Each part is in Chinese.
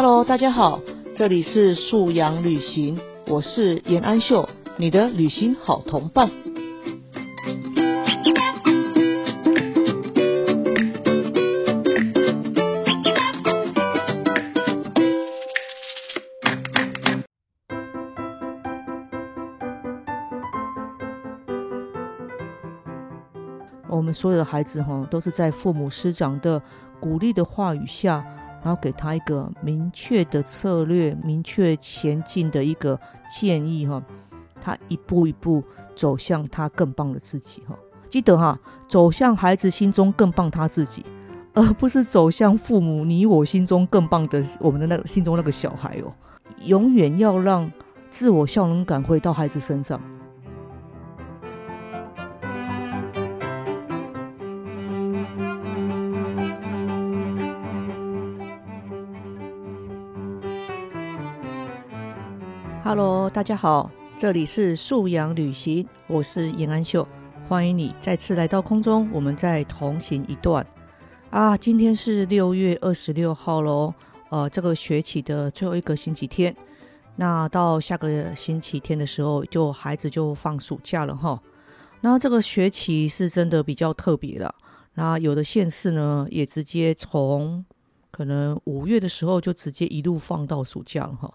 Hello，大家好，这里是素养旅行，我是严安秀，你的旅行好同伴。我们所有的孩子哈，都是在父母师长的鼓励的话语下，然后给他一个明确的策略、明确前进的一个建议哈，他一步一步走向他更棒的自己哈。记得哈，走向孩子心中更棒他自己，而不是走向父母你我心中更棒的我们的那个心中那个小孩哦。永远要让自我效能感回到孩子身上。大家好，这里是素养旅行，我是严安秀，欢迎你再次来到空中，我们再同行一段啊。今天是六月二十六号喽，呃，这个学期的最后一个星期天，那到下个星期天的时候，就孩子就放暑假了哈。那这个学期是真的比较特别的，那有的县市呢，也直接从可能五月的时候就直接一路放到暑假了哈。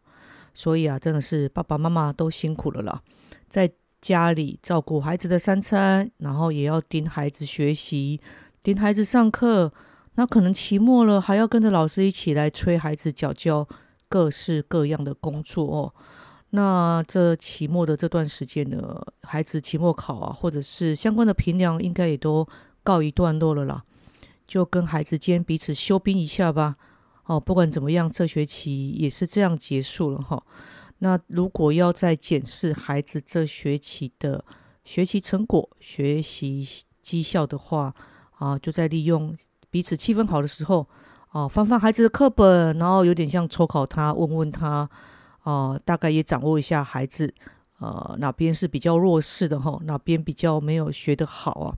所以啊，真的是爸爸妈妈都辛苦了啦，在家里照顾孩子的三餐，然后也要盯孩子学习，盯孩子上课。那可能期末了，还要跟着老师一起来催孩子缴交各式各样的工作哦。那这期末的这段时间呢，孩子期末考啊，或者是相关的评量，应该也都告一段落了啦。就跟孩子间彼此休兵一下吧。哦，不管怎么样，这学期也是这样结束了哈。那如果要再检视孩子这学期的学习成果、学习绩效的话，啊，就在利用彼此气氛好的时候，啊，翻翻孩子的课本，然后有点像抽考他，问问他，啊，大概也掌握一下孩子，呃，哪边是比较弱势的哈，哪边比较没有学得好啊。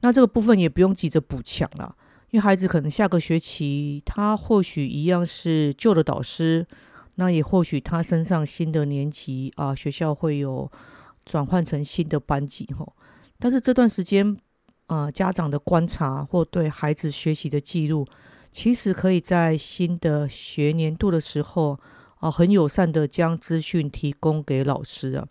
那这个部分也不用急着补强了。因为孩子可能下个学期，他或许一样是旧的导师，那也或许他升上新的年级啊，学校会有转换成新的班级哈。但是这段时间，啊，家长的观察或对孩子学习的记录，其实可以在新的学年度的时候啊，很友善的将资讯提供给老师啊。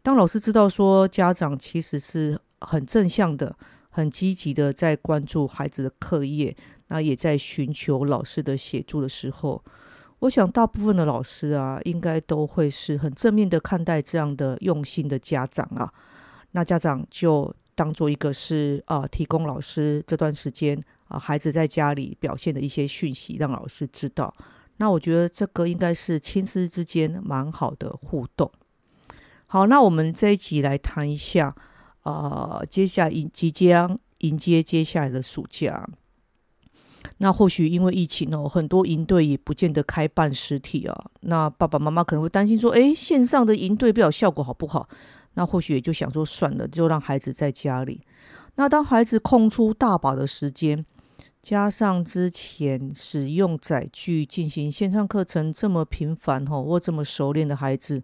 当老师知道说家长其实是很正向的。很积极的在关注孩子的课业，那也在寻求老师的协助的时候，我想大部分的老师啊，应该都会是很正面的看待这样的用心的家长啊。那家长就当做一个是啊，提供老师这段时间啊，孩子在家里表现的一些讯息，让老师知道。那我觉得这个应该是亲师之间蛮好的互动。好，那我们这一集来谈一下。呃，接下来迎即将迎接接下来的暑假，那或许因为疫情哦，很多营队也不见得开办实体啊。那爸爸妈妈可能会担心说，哎，线上的营队不知道效果好不好？那或许也就想说，算了，就让孩子在家里。那当孩子空出大把的时间，加上之前使用载具进行线上课程这么频繁吼，或这么熟练的孩子。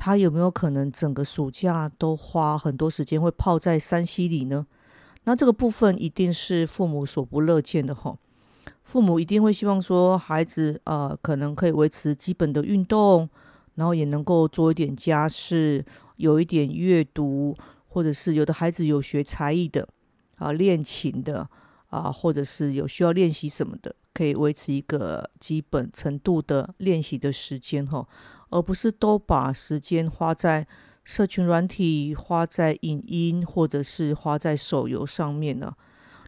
他有没有可能整个暑假都花很多时间会泡在山溪里呢？那这个部分一定是父母所不乐见的哈。父母一定会希望说，孩子呃可能可以维持基本的运动，然后也能够做一点家事，有一点阅读，或者是有的孩子有学才艺的啊，练琴的啊，或者是有需要练习什么的，可以维持一个基本程度的练习的时间哈。而不是都把时间花在社群软体、花在影音或者是花在手游上面呢？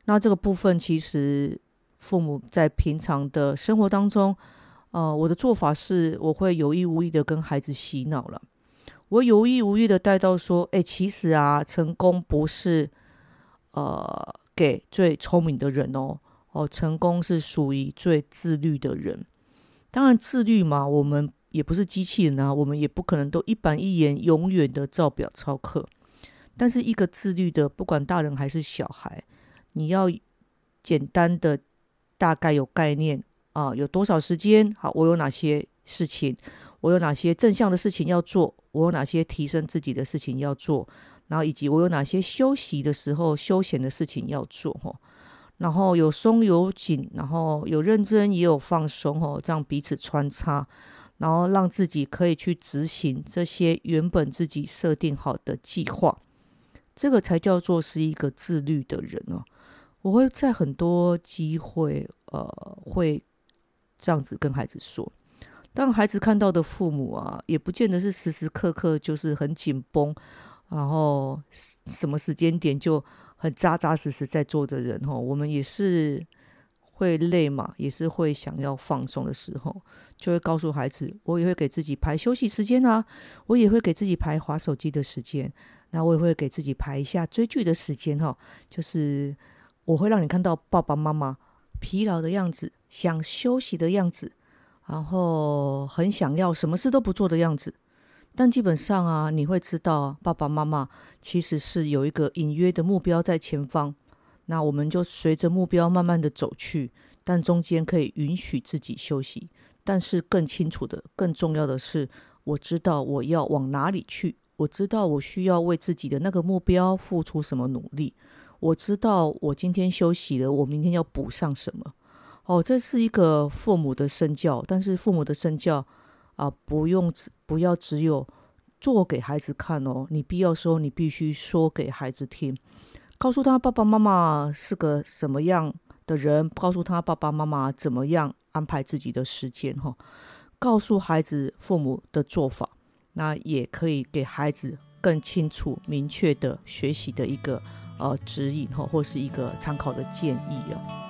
那这个部分其实父母在平常的生活当中，呃，我的做法是，我会有意无意的跟孩子洗脑了。我有意无意的带到说，哎，其实啊，成功不是呃给最聪明的人哦，哦，成功是属于最自律的人。当然，自律嘛，我们。也不是机器人啊，我们也不可能都一板一眼，永远的照表操课。但是一个自律的，不管大人还是小孩，你要简单的大概有概念，啊，有多少时间？好，我有哪些事情？我有哪些正向的事情要做？我有哪些提升自己的事情要做？然后以及我有哪些休息的时候休闲的事情要做？哈，然后有松有紧，然后有认真也有放松，哦，这样彼此穿插，然后让自己可以去执行这些原本自己设定好的计划，这个才叫做是一个自律的人哦。我会在很多机会，呃，会这样子跟孩子说。当孩子看到的父母啊，也不见得是时时刻刻就是很紧绷，然后什么时间点就很扎扎实实在做的人哈。我们也是会累嘛，也是会想要放松的时候，就会告诉孩子，我也会给自己排休息时间啊，我也会给自己排划手机的时间，那我也会给自己排一下追剧的时间哈，就是。我会让你看到爸爸妈妈疲劳的样子，想休息的样子，然后很想要什么事都不做的样子。但基本上啊，你会知道爸爸妈妈其实是有一个隐约的目标在前方。那我们就随着目标慢慢的走去，但中间可以允许自己休息。但是更清楚的、更重要的是，我知道我要往哪里去，我知道我需要为自己的那个目标付出什么努力。我知道我今天休息了，我明天要补上什么？哦，这是一个父母的身教，但是父母的身教啊，不用不要只有做给孩子看哦，你必要时候你必须说给孩子听，告诉他爸爸妈妈是个什么样的人，告诉他爸爸妈妈怎么样安排自己的时间哈，告诉孩子父母的做法，那也可以给孩子更清楚明确的学习的一个。呃，指引哈，或是一个参考的建议啊。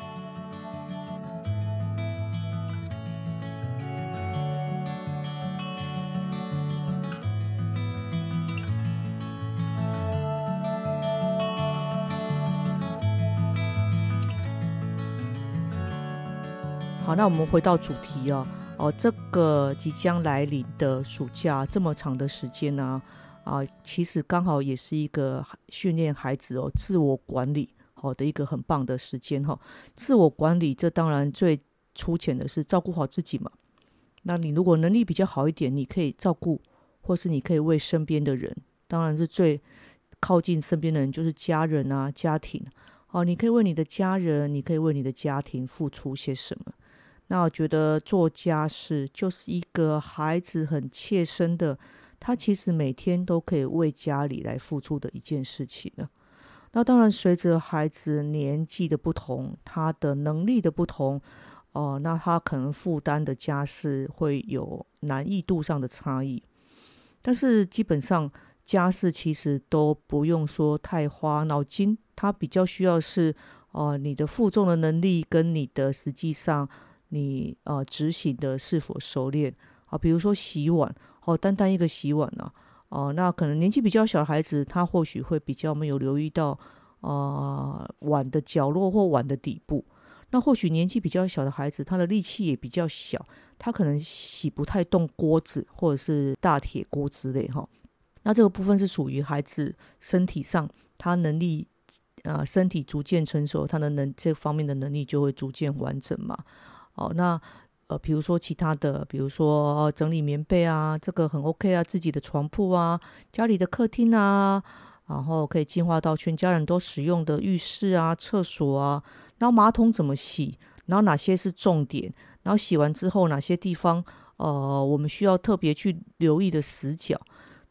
好，那我们回到主题哦，哦，这个即将来临的暑假这么长的时间呢？啊，其实刚好也是一个训练孩子哦自我管理好的一个很棒的时间哈。自我管理，这当然最粗浅的是照顾好自己嘛。那你如果能力比较好一点，你可以照顾，或是你可以为身边的人，当然是最靠近身边的人就是家人啊，家庭哦。你可以为你的家人，你可以为你的家庭付出些什么？那我觉得做家事就是一个孩子很切身的。他其实每天都可以为家里来付出的一件事情呢。那当然，随着孩子年纪的不同，他的能力的不同，哦，那他可能负担的家事会有难易度上的差异。但是基本上家事其实都不用说太花脑筋，他比较需要是哦你的负重的能力跟你的实际上你呃执行的是否熟练啊，比如说洗碗。哦，单单一个洗碗呢，哦，那可能年纪比较小的孩子，他或许会比较没有留意到，呃，碗的角落或碗的底部。那或许年纪比较小的孩子，他的力气也比较小，他可能洗不太动锅子或者是大铁锅之类哈。那这个部分是属于孩子身体上，他能力，呃，身体逐渐成熟，他的能这方面的能力就会逐渐完整嘛。哦，那。呃，比如说其他的，比如说整理棉被啊，这个很 OK 啊，自己的床铺啊，家里的客厅啊，然后可以进化到全家人都使用的浴室啊、厕所啊，然后马桶怎么洗，然后哪些是重点，然后洗完之后哪些地方呃我们需要特别去留意的死角，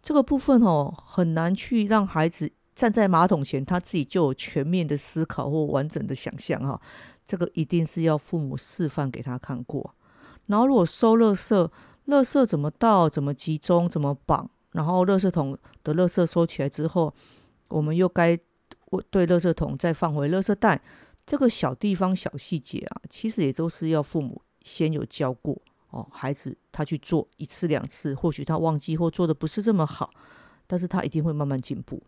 这个部分哦很难去让孩子站在马桶前，他自己就有全面的思考或完整的想象哈，这个一定是要父母示范给他看过。然后，如果收垃圾，垃圾怎么倒，怎么集中，怎么绑？然后，垃圾桶的垃圾收起来之后，我们又该对垃圾桶再放回垃圾袋。这个小地方、小细节啊，其实也都是要父母先有教过哦。孩子他去做一次两次，或许他忘记或做的不是这么好，但是他一定会慢慢进步。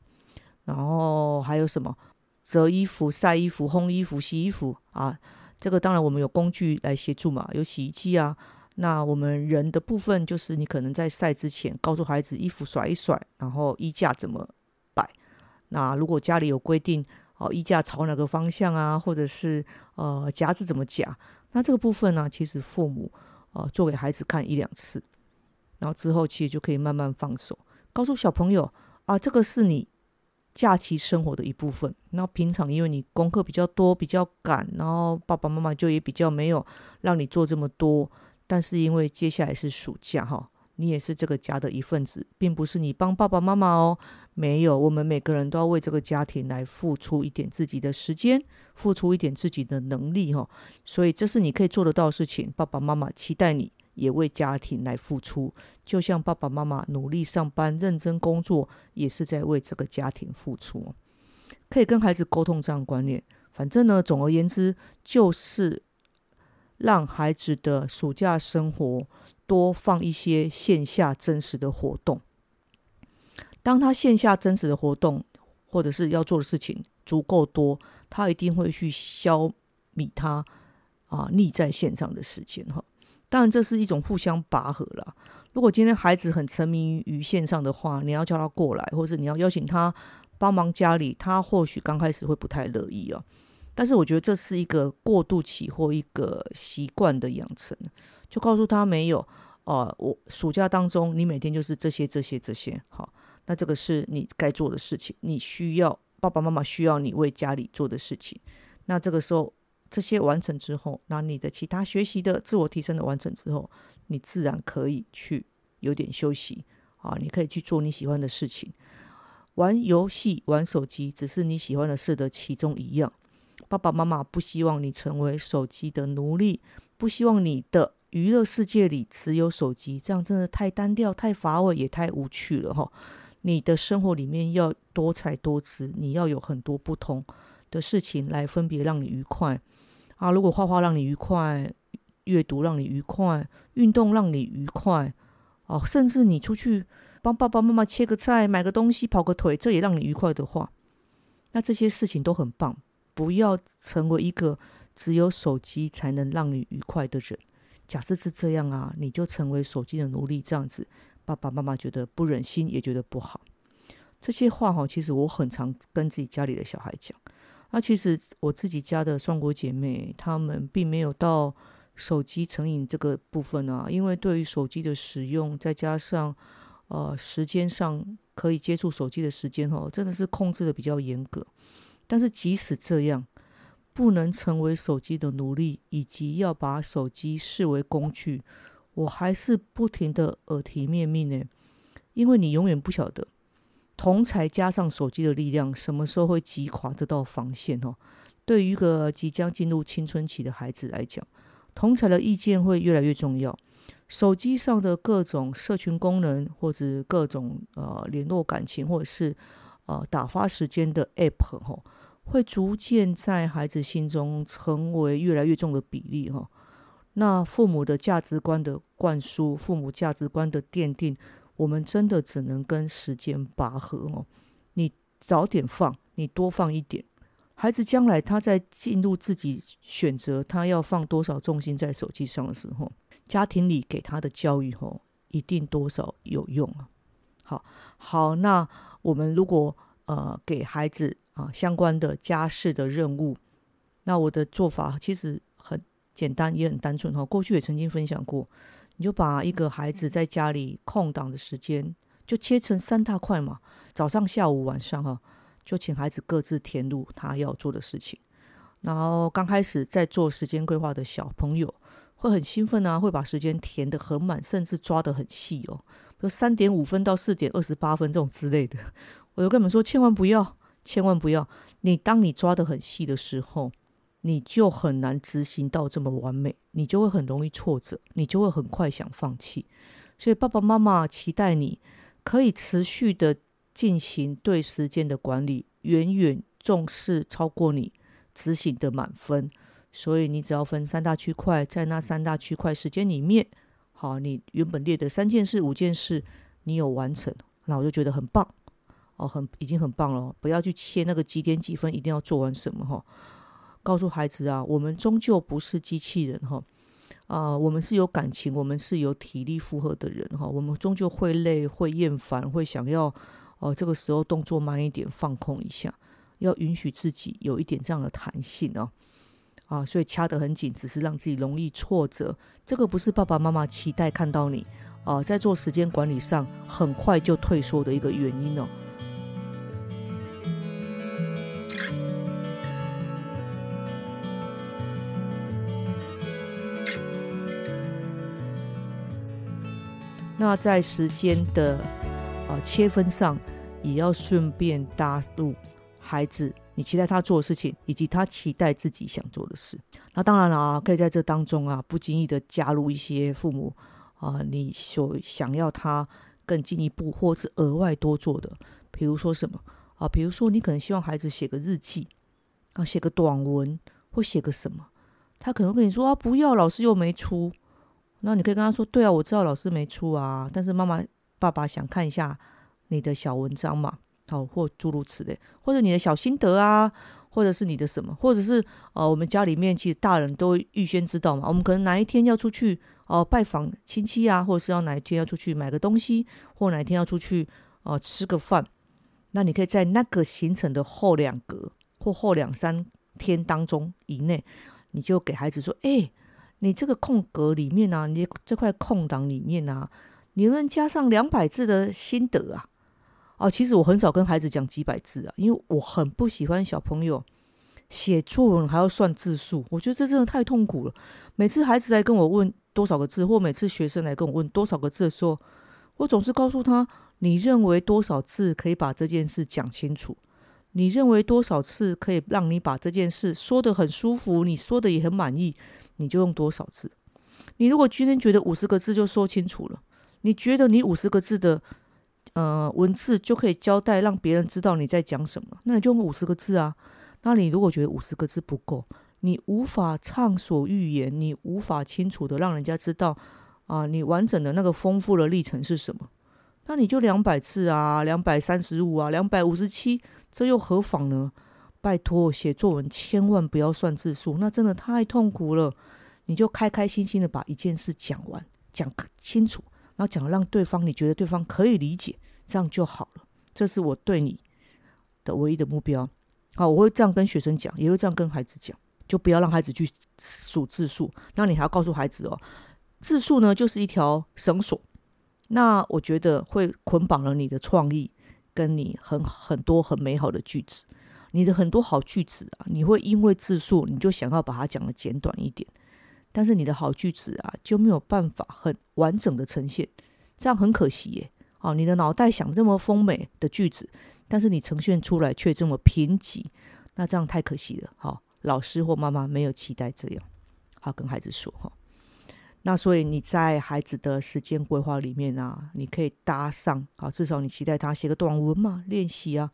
然后还有什么？折衣服、晒衣服、烘衣服、洗衣服啊。这个当然我们有工具来协助嘛，有洗衣机啊。那我们人的部分就是你可能在晒之前告诉孩子衣服甩一甩，然后衣架怎么摆。那如果家里有规定哦，衣架朝哪个方向啊，或者是呃夹子怎么夹，那这个部分呢，其实父母呃做给孩子看一两次，然后之后其实就可以慢慢放手，告诉小朋友啊，这个是你假期生活的一部分。那平常因为你功课比较多、比较赶，然后爸爸妈妈就也比较没有让你做这么多。但是因为接下来是暑假哈，你也是这个家的一份子，并不是你帮爸爸妈妈哦。没有，我们每个人都要为这个家庭来付出一点自己的时间，付出一点自己的能力哈。所以这是你可以做得到的事情。爸爸妈妈期待你也为家庭来付出，就像爸爸妈妈努力上班、认真工作，也是在为这个家庭付出。可以跟孩子沟通这样观念。反正呢，总而言之，就是让孩子的暑假生活多放一些线下真实的活动。当他线下真实的活动或者是要做的事情足够多，他一定会去消弭他啊腻在线上的时间哈。当然这是一种互相拔河了。如果今天孩子很沉迷于线上的话，你要叫他过来，或者你要邀请他帮忙家里，他或许刚开始会不太乐意啊。但是我觉得这是一个过渡期或一个习惯的养成，就告诉他没有哦，我暑假当中你每天就是这些这些这些好。那这个是你该做的事情，你需要爸爸妈妈需要你为家里做的事情。那这个时候这些完成之后，那你的其他学习的自我提升的完成之后，你自然可以去有点休息啊，你可以去做你喜欢的事情，玩游戏、玩手机，只是你喜欢的事的其中一样。爸爸妈妈不希望你成为手机的奴隶，不希望你的娱乐世界里只有手机，这样真的太单调、太乏味，也太无趣了哈。你的生活里面要多彩多姿，你要有很多不同的事情来分别让你愉快啊！如果画画让你愉快，阅读让你愉快，运动让你愉快哦，甚至你出去帮爸爸妈妈切个菜、买个东西、跑个腿，这也让你愉快的话，那这些事情都很棒。不要成为一个只有手机才能让你愉快的人。假设是这样啊，你就成为手机的奴隶，这样子。爸爸妈妈觉得不忍心，也觉得不好。这些话哈，其实我很常跟自己家里的小孩讲。那其实我自己家的双国姐妹，她们并没有到手机成瘾这个部分啊。因为对于手机的使用，再加上呃时间上可以接触手机的时间哈，真的是控制的比较严格。但是即使这样，不能成为手机的奴隶，以及要把手机视为工具。我还是不停的耳提面命呢，因为你永远不晓得同才加上手机的力量，什么时候会击垮这道防线哦。对于一个即将进入青春期的孩子来讲，同才的意见会越来越重要。手机上的各种社群功能，或者各种呃联络感情，或者是呃打发时间的 App 哈，会逐渐在孩子心中成为越来越重的比例哈。那父母的价值观的灌输，父母价值观的奠定，我们真的只能跟时间拔河哦。你早点放，你多放一点，孩子将来他在进入自己选择他要放多少重心在手机上的时候，家庭里给他的教育吼，一定多少有用啊。好，好，那我们如果呃给孩子啊相关的家事的任务，那我的做法其实很。简单也很单纯哈，过去也曾经分享过，你就把一个孩子在家里空档的时间就切成三大块嘛，早上、下午、晚上哈，就请孩子各自填入他要做的事情。然后刚开始在做时间规划的小朋友会很兴奋啊，会把时间填得很满，甚至抓得很细哦，比如三点五分到四点二十八分这种之类的。我就跟你们说，千万不要，千万不要，你当你抓得很细的时候。你就很难执行到这么完美，你就会很容易挫折，你就会很快想放弃。所以爸爸妈妈期待你可以持续的进行对时间的管理，远远重视超过你执行的满分。所以你只要分三大区块，在那三大区块时间里面，好，你原本列的三件事、五件事，你有完成，那我就觉得很棒哦，很已经很棒了。不要去切那个几点几分一定要做完什么哈。告诉孩子啊，我们终究不是机器人哈，啊，我们是有感情，我们是有体力负荷的人哈，我们终究会累、会厌烦、会想要哦，这个时候动作慢一点，放空一下，要允许自己有一点这样的弹性哦。啊，所以掐得很紧，只是让自己容易挫折。这个不是爸爸妈妈期待看到你啊，在做时间管理上很快就退缩的一个原因哦。那在时间的呃切分上，也要顺便搭入孩子你期待他做的事情，以及他期待自己想做的事。那当然了啊，可以在这当中啊，不经意的加入一些父母啊，你所想要他更进一步或是额外多做的，比如说什么啊？比如说你可能希望孩子写个日记啊，写个短文或写个什么，他可能跟你说啊，不要，老师又没出。那你可以跟他说：“对啊，我知道老师没出啊，但是妈妈、爸爸想看一下你的小文章嘛，好，或诸如此类，或者你的小心得啊，或者是你的什么，或者是呃，我们家里面其实大人都预先知道嘛，我们可能哪一天要出去哦拜访亲戚啊，或者是要哪一天要出去买个东西，或哪一天要出去哦吃个饭，那你可以在那个行程的后两格或后两三天当中以内，你就给孩子说：，哎。”你这个空格里面呢，你这块空档里面呢，你能加上两百字的心得啊？哦，其实我很少跟孩子讲几百字啊，因为我很不喜欢小朋友写作文还要算字数，我觉得这真的太痛苦了。每次孩子来跟我问多少个字，或每次学生来跟我问多少个字的时候，我总是告诉他：你认为多少字可以把这件事讲清楚？你认为多少次可以让你把这件事说得很舒服？你说的也很满意？你就用多少字？你如果今天觉得五十个字就说清楚了，你觉得你五十个字的呃文字就可以交代让别人知道你在讲什么，那你就用五十个字啊。那你如果觉得五十个字不够，你无法畅所欲言，你无法清楚的让人家知道啊，你完整的那个丰富的历程是什么？那你就两百字啊，两百三十五啊，两百五十七，这又何妨呢？拜托，写作文千万不要算字数，那真的太痛苦了。你就开开心心的把一件事讲完，讲清楚，然后讲让对方你觉得对方可以理解，这样就好了。这是我对你的唯一的目标。好，我会这样跟学生讲，也会这样跟孩子讲，就不要让孩子去数字数。那你还要告诉孩子哦，字数呢就是一条绳索，那我觉得会捆绑了你的创意，跟你很很多很美好的句子。你的很多好句子啊，你会因为字数，你就想要把它讲的简短一点，但是你的好句子啊，就没有办法很完整的呈现，这样很可惜耶。哦，你的脑袋想这么丰美的句子，但是你呈现出来却这么贫瘠，那这样太可惜了。好，老师或妈妈没有期待这样，好跟孩子说哈。那所以你在孩子的时间规划里面啊，你可以搭上啊，至少你期待他写个短文嘛，练习啊。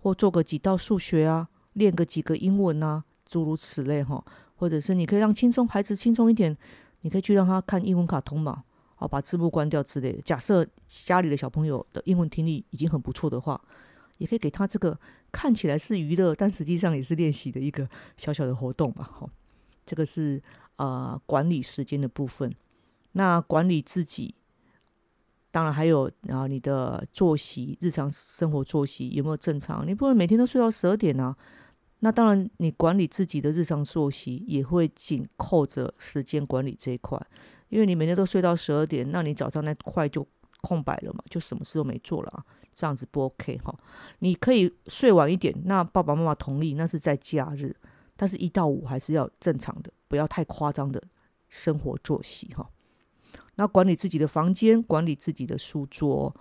或做个几道数学啊，练个几个英文啊，诸如此类哈。或者是你可以让轻松孩子轻松一点，你可以去让他看英文卡通嘛，好把字幕关掉之类的。假设家里的小朋友的英文听力已经很不错的话，也可以给他这个看起来是娱乐，但实际上也是练习的一个小小的活动嘛。好，这个是呃管理时间的部分。那管理自己。当然还有啊，你的作息、日常生活作息有没有正常？你不能每天都睡到十二点啊。那当然，你管理自己的日常作息也会紧扣着时间管理这一块，因为你每天都睡到十二点，那你早上那块就空白了嘛，就什么事都没做了啊，这样子不 OK 哈。你可以睡晚一点，那爸爸妈妈同意，那是在假日，但是一到五还是要正常的，不要太夸张的生活作息哈。那管理自己的房间，管理自己的书桌，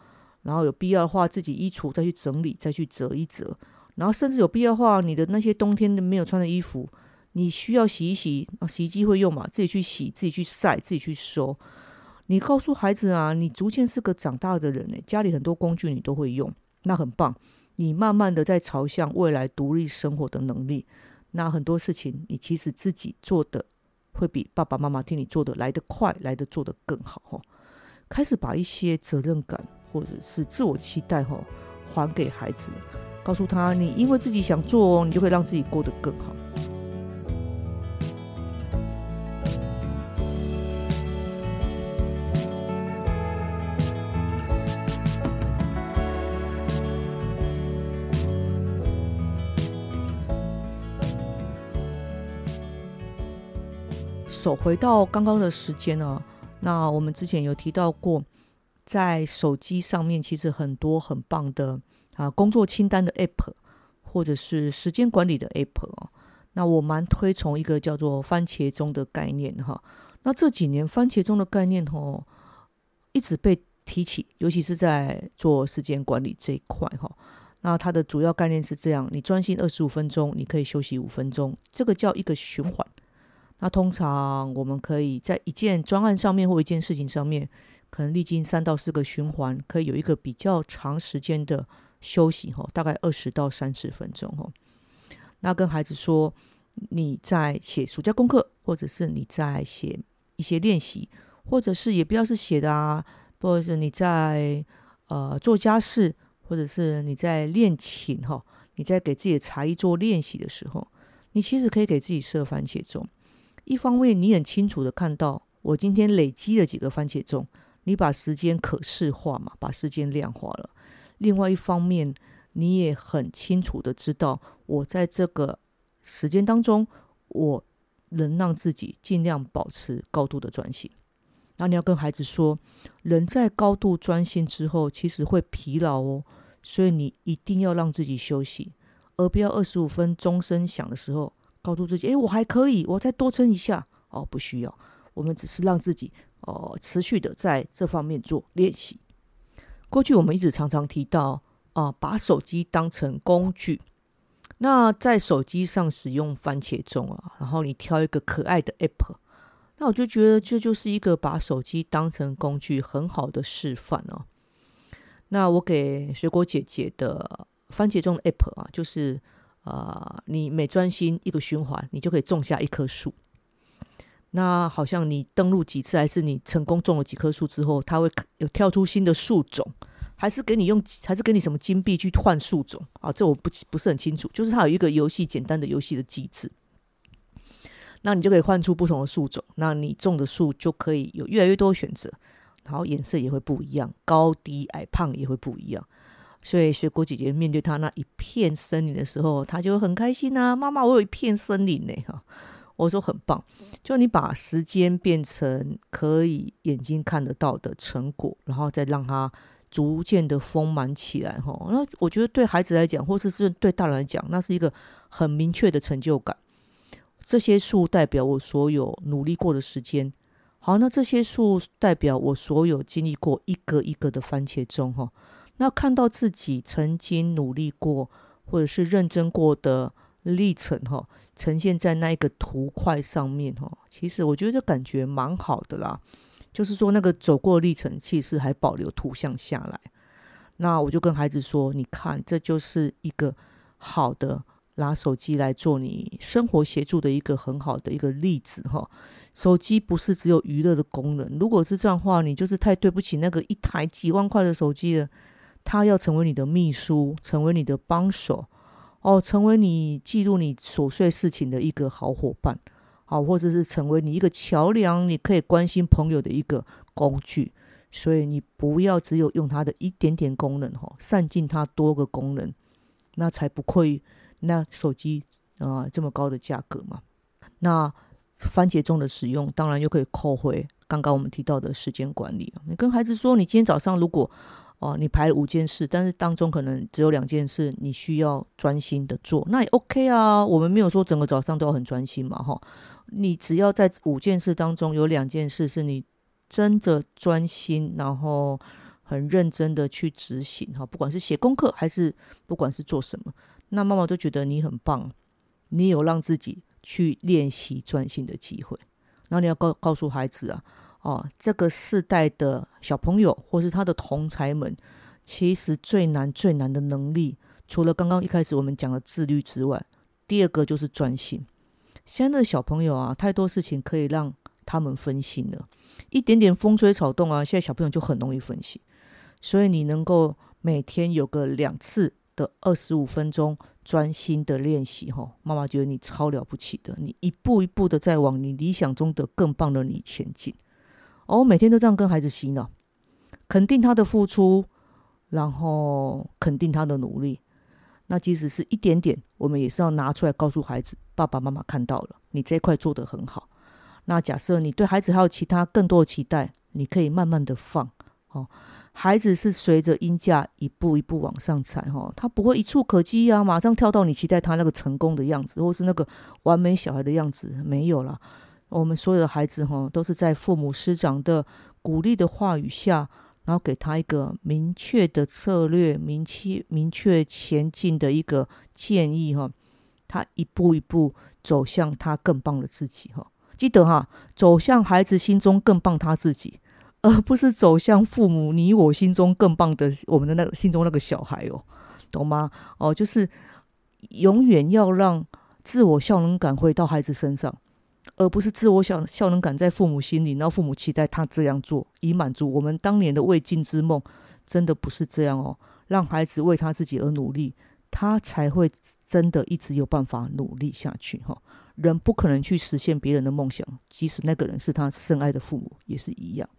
然后有必要的话，自己衣橱再去整理，再去折一折，然后甚至有必要的话，你的那些冬天的没有穿的衣服，你需要洗一洗啊，洗衣机会用嘛，自己去洗，自己去晒，自己去收。你告诉孩子啊，你逐渐是个长大的人呢，家里很多工具你都会用，那很棒。你慢慢的在朝向未来独立生活的能力，那很多事情你其实自己做的。会比爸爸妈妈替你做的来得快，来得做得更好哈。开始把一些责任感或者是自我期待哈还给孩子，告诉他你因为自己想做，你就会让自己过得更好。走回到刚刚的时间呢，那我们之前有提到过，在手机上面其实很多很棒的啊工作清单的 app，或者是时间管理的 app 哦。那我蛮推崇一个叫做番茄钟的概念哈。那这几年番茄钟的概念哦，一直被提起，尤其是在做时间管理这一块哈。那它的主要概念是这样：你专心二十五分钟，你可以休息五分钟，这个叫一个循环。那通常我们可以在一件专案上面或一件事情上面，可能历经三到四个循环，可以有一个比较长时间的休息哈，大概二十到三十分钟哈。那跟孩子说，你在写暑假功课，或者是你在写一些练习，或者是也不要是写的啊，或者是你在呃做家事。或者是你在练琴哈，你在给自己的才艺做练习的时候，你其实可以给自己设番茄钟。一方面，你很清楚的看到我今天累积了几个番茄钟，你把时间可视化嘛，把时间量化了。另外一方面，你也很清楚的知道，我在这个时间当中，我能让自己尽量保持高度的专心。那你要跟孩子说，人在高度专心之后，其实会疲劳哦，所以你一定要让自己休息，而不要二十五分钟声响的时候，告诉自己，哎，我还可以，我再多撑一下哦，不需要，我们只是让自己哦持续的在这方面做练习。过去我们一直常常提到啊，把手机当成工具，那在手机上使用番茄钟啊，然后你挑一个可爱的 app。那我就觉得这就是一个把手机当成工具很好的示范哦。那我给水果姐姐的番茄钟 app 啊，就是呃，你每专心一个循环，你就可以种下一棵树。那好像你登录几次，还是你成功种了几棵树之后，它会有跳出新的树种，还是给你用，还是给你什么金币去换树种啊？这我不不是很清楚。就是它有一个游戏简单的游戏的机制。那你就可以换出不同的树种，那你种的树就可以有越来越多选择，然后颜色也会不一样，高低矮胖也会不一样。所以水果姐姐面对她那一片森林的时候，她就会很开心啊！妈妈，我有一片森林呢！哈，我说很棒，就你把时间变成可以眼睛看得到的成果，然后再让它逐渐的丰满起来，哈。那我觉得对孩子来讲，或者是对大人来讲，那是一个很明确的成就感。这些树代表我所有努力过的时间，好，那这些树代表我所有经历过一个一个的番茄钟，哈，那看到自己曾经努力过或者是认真过的历程，哈，呈现在那一个图块上面，哈，其实我觉得这感觉蛮好的啦，就是说那个走过历程，其实还保留图像下来，那我就跟孩子说，你看，这就是一个好的。拿手机来做你生活协助的一个很好的一个例子哈，手机不是只有娱乐的功能，如果是这样的话，你就是太对不起那个一台几万块的手机了。它要成为你的秘书，成为你的帮手，哦，成为你记录你琐碎事情的一个好伙伴，好，或者是成为你一个桥梁，你可以关心朋友的一个工具。所以你不要只有用它的一点点功能哈，善尽它多个功能，那才不会。那手机啊，这么高的价格嘛？那番茄钟的使用，当然又可以扣回刚刚我们提到的时间管理。你跟孩子说，你今天早上如果哦，你排了五件事，但是当中可能只有两件事你需要专心的做，那也 OK 啊。我们没有说整个早上都要很专心嘛，哈。你只要在五件事当中有两件事是你真的专心，然后很认真的去执行，哈，不管是写功课还是不管是做什么。那妈妈都觉得你很棒，你有让自己去练习专心的机会。然后你要告告诉孩子啊，哦，这个世代的小朋友或是他的同才们，其实最难最难的能力，除了刚刚一开始我们讲的自律之外，第二个就是专心。现在的小朋友啊，太多事情可以让他们分心了，一点点风吹草动啊，现在小朋友就很容易分心。所以你能够每天有个两次。的二十五分钟专心的练习，哈，妈妈觉得你超了不起的，你一步一步的在往你理想中的更棒的你前进。哦，每天都这样跟孩子洗脑，肯定他的付出，然后肯定他的努力。那即使是一点点，我们也是要拿出来告诉孩子，爸爸妈妈看到了，你这一块做得很好。那假设你对孩子还有其他更多的期待，你可以慢慢的放。哦，孩子是随着音价一步一步往上踩，哈，他不会一触可及啊，马上跳到你期待他那个成功的样子，或是那个完美小孩的样子，没有了。我们所有的孩子，哈，都是在父母师长的鼓励的话语下，然后给他一个明确的策略，明确明确前进的一个建议，哈，他一步一步走向他更棒的自己，哈，记得哈，走向孩子心中更棒他自己。而不是走向父母你我心中更棒的我们的那个心中那个小孩哦，懂吗？哦，就是永远要让自我效能感回到孩子身上，而不是自我效效能感在父母心里，然后父母期待他这样做以满足我们当年的未尽之梦，真的不是这样哦。让孩子为他自己而努力，他才会真的一直有办法努力下去哈。人不可能去实现别人的梦想，即使那个人是他深爱的父母，也是一样。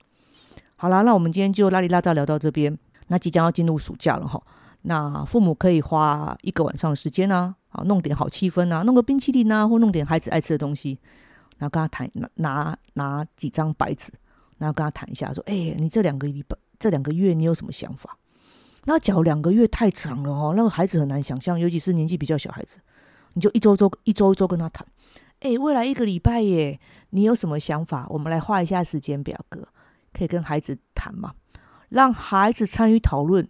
好啦，那我们今天就拉里拉扎聊到这边。那即将要进入暑假了哈，那父母可以花一个晚上的时间呢，啊，弄点好气氛啊，弄个冰淇淋啊，或弄点孩子爱吃的东西，然后跟他谈，拿拿拿几张白纸，然后跟他谈一下，说，哎，你这两个礼拜、这两个月你有什么想法？那假如两个月太长了哦，那个孩子很难想象，尤其是年纪比较小孩子，你就一周周一周一周跟他谈，哎，未来一个礼拜耶，你有什么想法？我们来画一下时间表格。可以跟孩子谈嘛，让孩子参与讨论，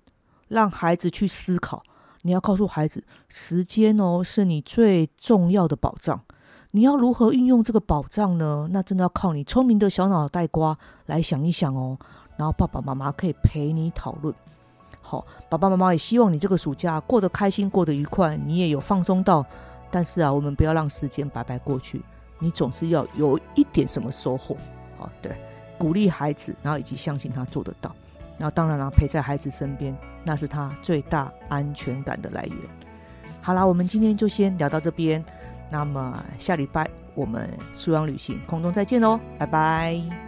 让孩子去思考。你要告诉孩子，时间哦是你最重要的保障。你要如何运用这个保障呢？那真的要靠你聪明的小脑袋瓜来想一想哦。然后爸爸妈妈可以陪你讨论。好，爸爸妈妈也希望你这个暑假过得开心，过得愉快，你也有放松到。但是啊，我们不要让时间白白过去。你总是要有一点什么收获。好，对。鼓励孩子，然后以及相信他做得到，然后当然了，陪在孩子身边，那是他最大安全感的来源。好啦，我们今天就先聊到这边，那么下礼拜我们苏阳旅行空中再见喽，拜拜。